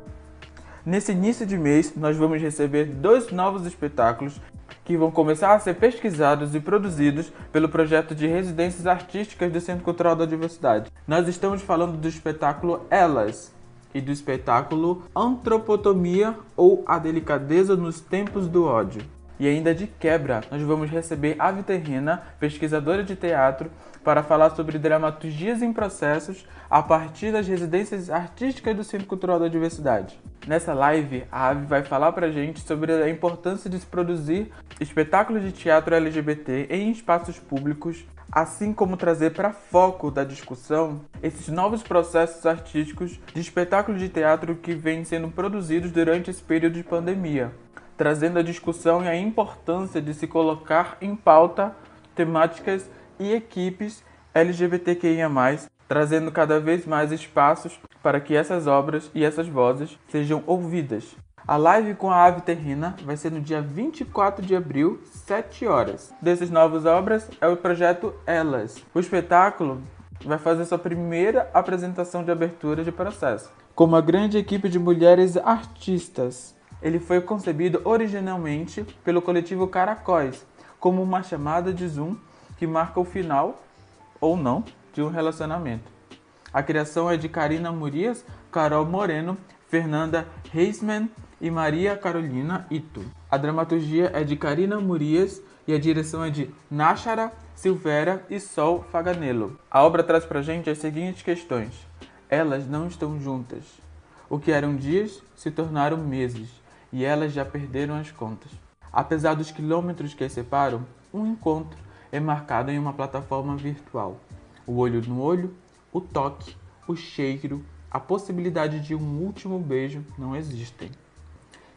Nesse início de mês, nós vamos receber dois novos espetáculos que vão começar a ser pesquisados e produzidos pelo projeto de residências artísticas do Centro Cultural da Diversidade. Nós estamos falando do espetáculo Elas e do espetáculo Antropotomia ou A Delicadeza nos Tempos do Ódio. E ainda de quebra, nós vamos receber a Viterrina, pesquisadora de teatro, para falar sobre dramaturgias em processos a partir das residências artísticas do Centro Cultural da Diversidade. Nessa live, a Ave vai falar pra gente sobre a importância de se produzir espetáculos de teatro LGBT em espaços públicos, assim como trazer para foco da discussão esses novos processos artísticos de espetáculos de teatro que vêm sendo produzidos durante esse período de pandemia, trazendo a discussão e a importância de se colocar em pauta temáticas e equipes LGBTQIA+, trazendo cada vez mais espaços para que essas obras e essas vozes sejam ouvidas. A live com a Ave Terrina vai ser no dia 24 de abril, 7 horas. Dessas novas obras é o projeto Elas. O espetáculo vai fazer sua primeira apresentação de abertura de processo, com uma grande equipe de mulheres artistas. Ele foi concebido originalmente pelo coletivo Caracóis, como uma chamada de Zoom que marca o final, ou não, de um relacionamento. A criação é de Karina Murias, Carol Moreno, Fernanda Reisman e Maria Carolina Ito. A dramaturgia é de Karina Murias e a direção é de Náchara Silveira e Sol Faganello. A obra traz pra gente as seguintes questões. Elas não estão juntas. O que eram dias se tornaram meses e elas já perderam as contas. Apesar dos quilômetros que as separam, um encontro é marcado em uma plataforma virtual. O olho no olho, o toque, o cheiro, a possibilidade de um último beijo não existem.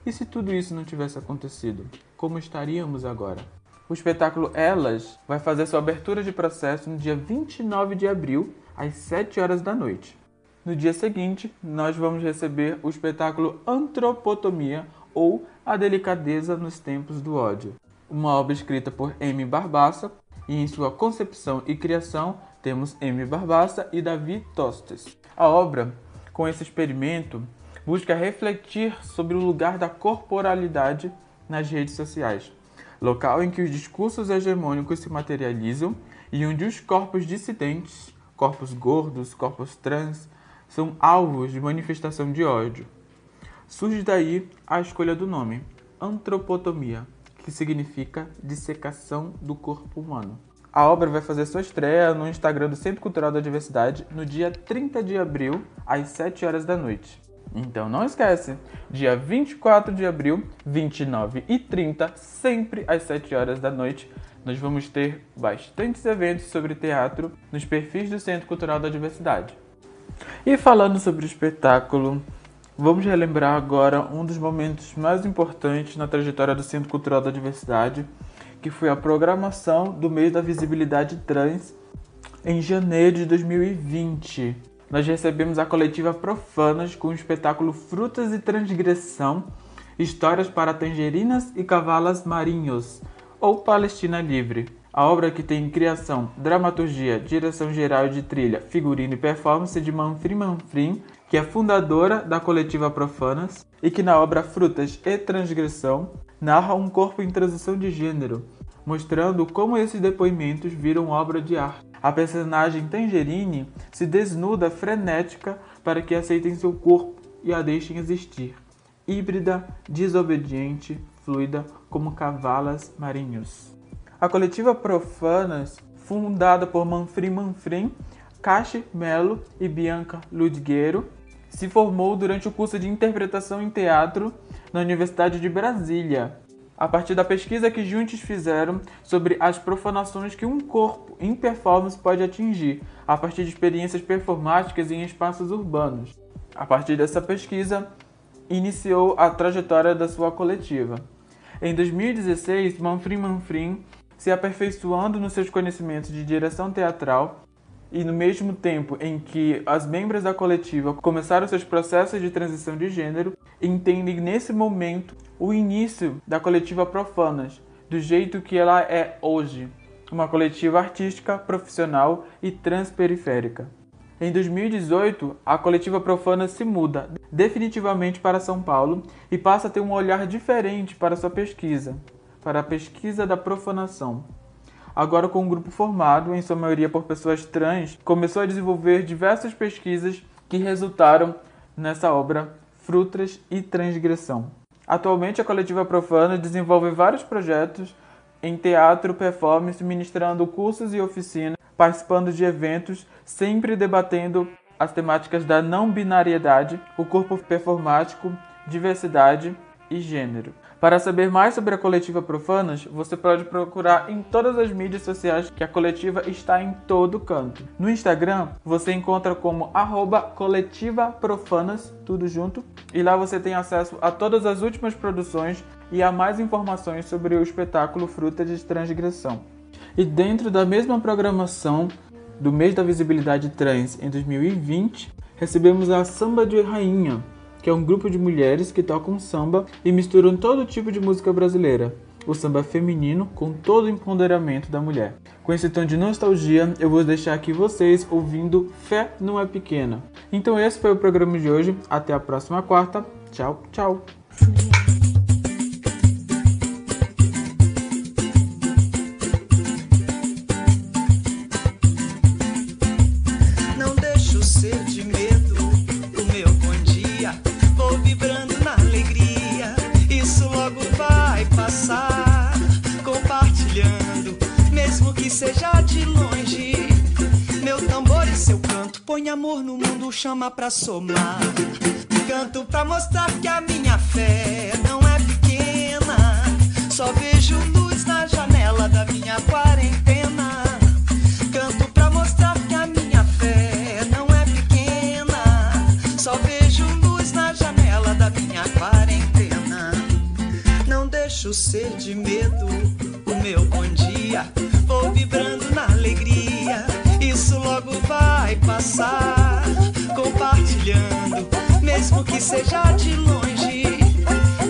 E se tudo isso não tivesse acontecido, como estaríamos agora? O espetáculo Elas vai fazer sua abertura de processo no dia 29 de abril, às 7 horas da noite. No dia seguinte, nós vamos receber o espetáculo Antropotomia ou A Delicadeza nos Tempos do Ódio, uma obra escrita por M. Barbassa e em sua concepção e criação temos M. Barbassa e Davi Tostes. A obra, com esse experimento, busca refletir sobre o lugar da corporalidade nas redes sociais, local em que os discursos hegemônicos se materializam e onde os corpos dissidentes, corpos gordos, corpos trans, são alvos de manifestação de ódio. Surge daí a escolha do nome, antropotomia, que significa dissecação do corpo humano. A obra vai fazer sua estreia no Instagram do Centro Cultural da Diversidade no dia 30 de abril, às 7 horas da noite. Então não esquece, dia 24 de abril, 29 e 30, sempre às 7 horas da noite, nós vamos ter bastantes eventos sobre teatro nos perfis do Centro Cultural da Diversidade. E falando sobre o espetáculo, vamos relembrar agora um dos momentos mais importantes na trajetória do Centro Cultural da Diversidade, que foi a programação do mês da visibilidade trans em janeiro de 2020. Nós recebemos a coletiva Profanas com o espetáculo Frutas e Transgressão, Histórias para Tangerinas e Cavalas Marinhos, ou Palestina Livre. A obra que tem criação, dramaturgia, direção geral de trilha, figurino e performance de Manfrim Manfrim, que é fundadora da coletiva Profanas, e que na obra Frutas e Transgressão narra um corpo em transição de gênero, mostrando como esses depoimentos viram obra de arte. A personagem Tangerine se desnuda frenética para que aceitem seu corpo e a deixem existir. Híbrida, desobediente, fluida como cavalas marinhos. A coletiva Profanas, fundada por Manfrim Manfrim, Cache Melo e Bianca Ludguero, se formou durante o curso de interpretação em teatro na Universidade de Brasília, a partir da pesquisa que juntos fizeram sobre as profanações que um corpo em performance pode atingir a partir de experiências performáticas em espaços urbanos. A partir dessa pesquisa, iniciou a trajetória da sua coletiva. Em 2016, Manfrim Manfrim, se aperfeiçoando nos seus conhecimentos de direção teatral, e no mesmo tempo em que as membros da coletiva começaram seus processos de transição de gênero, entendem nesse momento o início da coletiva Profanas, do jeito que ela é hoje, uma coletiva artística, profissional e transperiférica. Em 2018, a coletiva Profana se muda definitivamente para São Paulo e passa a ter um olhar diferente para sua pesquisa, para a pesquisa da profanação. Agora, com um grupo formado, em sua maioria por pessoas trans, começou a desenvolver diversas pesquisas que resultaram nessa obra Frutas e Transgressão. Atualmente, a coletiva Profana desenvolve vários projetos em teatro, performance, ministrando cursos e oficinas, participando de eventos, sempre debatendo as temáticas da não binariedade, o corpo performático, diversidade e gênero. Para saber mais sobre a coletiva Profanas, você pode procurar em todas as mídias sociais que a coletiva está em todo canto. No Instagram, você encontra como @coletivaprofanas, tudo junto, e lá você tem acesso a todas as últimas produções e a mais informações sobre o espetáculo Fruta de Transgressão. E dentro da mesma programação do mês da visibilidade trans em 2020, recebemos a Samba de Rainha, que é um grupo de mulheres que tocam samba e misturam todo tipo de música brasileira. O samba feminino com todo o empoderamento da mulher. Com esse tom de nostalgia, eu vou deixar aqui vocês ouvindo Fé Não É Pequena. Então esse foi o programa de hoje. Até a próxima quarta. Tchau, tchau. Amor no mundo, chama pra somar. Canto pra mostrar que a minha fé não é pequena. Só vejo luz na janela da minha quarentena. Canto pra mostrar que a minha fé não é pequena. Só vejo luz na janela da minha quarentena. Não deixo ser de medo o meu bom dia. Vou vibrando passar. Compartilhando, mesmo que seja de longe.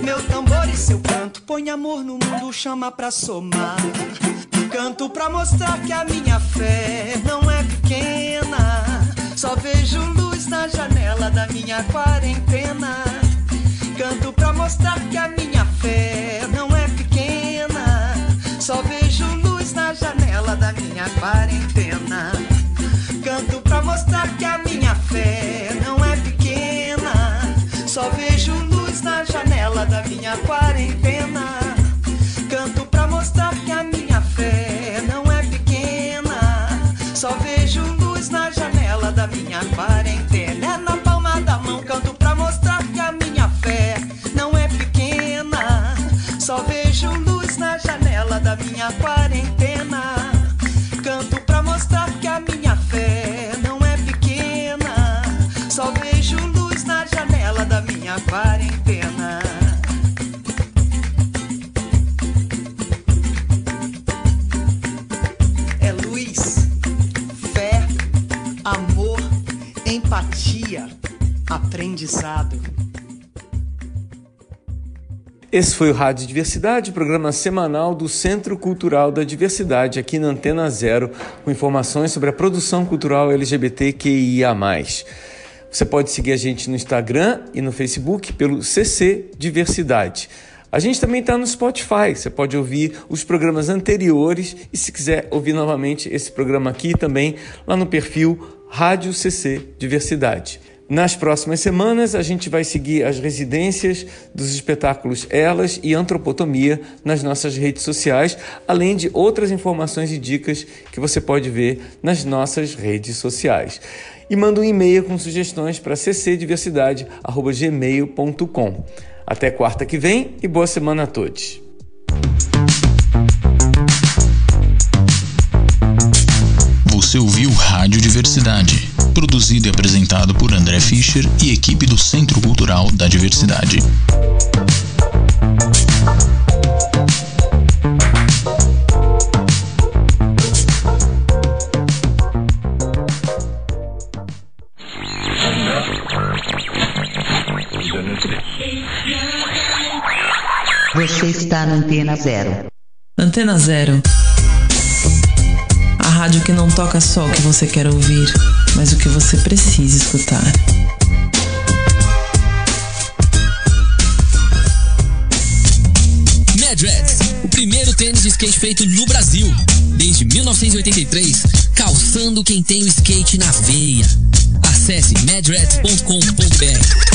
Meu tambor e seu canto põe amor no mundo, chama pra somar. Canto pra mostrar que a minha fé não é pequena. Só vejo luz na janela da minha quarentena. Canto pra mostrar que a minha fé não é pequena. Só vejo luz na janela da minha quarentena. Canto pra mostrar que a minha fé não é pequena. Só vejo luz na janela da minha quarentena. Canto pra mostrar que a minha fé não é pequena. Só vejo luz na janela da minha quarentena. É na palma da mão, canto pra mostrar que a minha fé não é pequena. Só vejo luz na janela da minha quarentena. Aprendizado. Esse foi o Rádio Diversidade, programa semanal do Centro Cultural da Diversidade, aqui na Antena Zero, com informações sobre a produção cultural LGBTQIA. Você pode seguir a gente no Instagram e no Facebook pelo CC Diversidade. A gente também está no Spotify, você pode ouvir os programas anteriores e, se quiser ouvir novamente esse programa aqui também, lá no perfil Rádio CC Diversidade. Nas próximas semanas, a gente vai seguir as residências dos espetáculos Elas e Antropotomia nas nossas redes sociais, além de outras informações e dicas que você pode ver nas nossas redes sociais. E manda um e-mail com sugestões para ccdiversidade.gmail.com. Até quarta que vem e boa semana a todos. Você ouviu Rádio Diversidade, produzido e apresentado por André Fischer e equipe do Centro Cultural da Diversidade. Você está na Antena Zero. Antena Zero. A rádio que não toca só o que você quer ouvir, mas o que você precisa escutar. Madreds, o primeiro tênis de skate feito no Brasil. Desde 1983, calçando quem tem o skate na veia. Acesse madreds.com.br.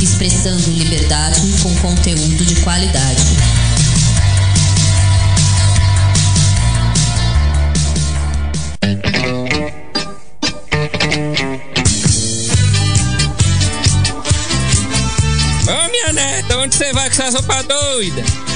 Expressando liberdade com conteúdo de qualidade. Ô minha neta, onde você vai com essa roupa doida?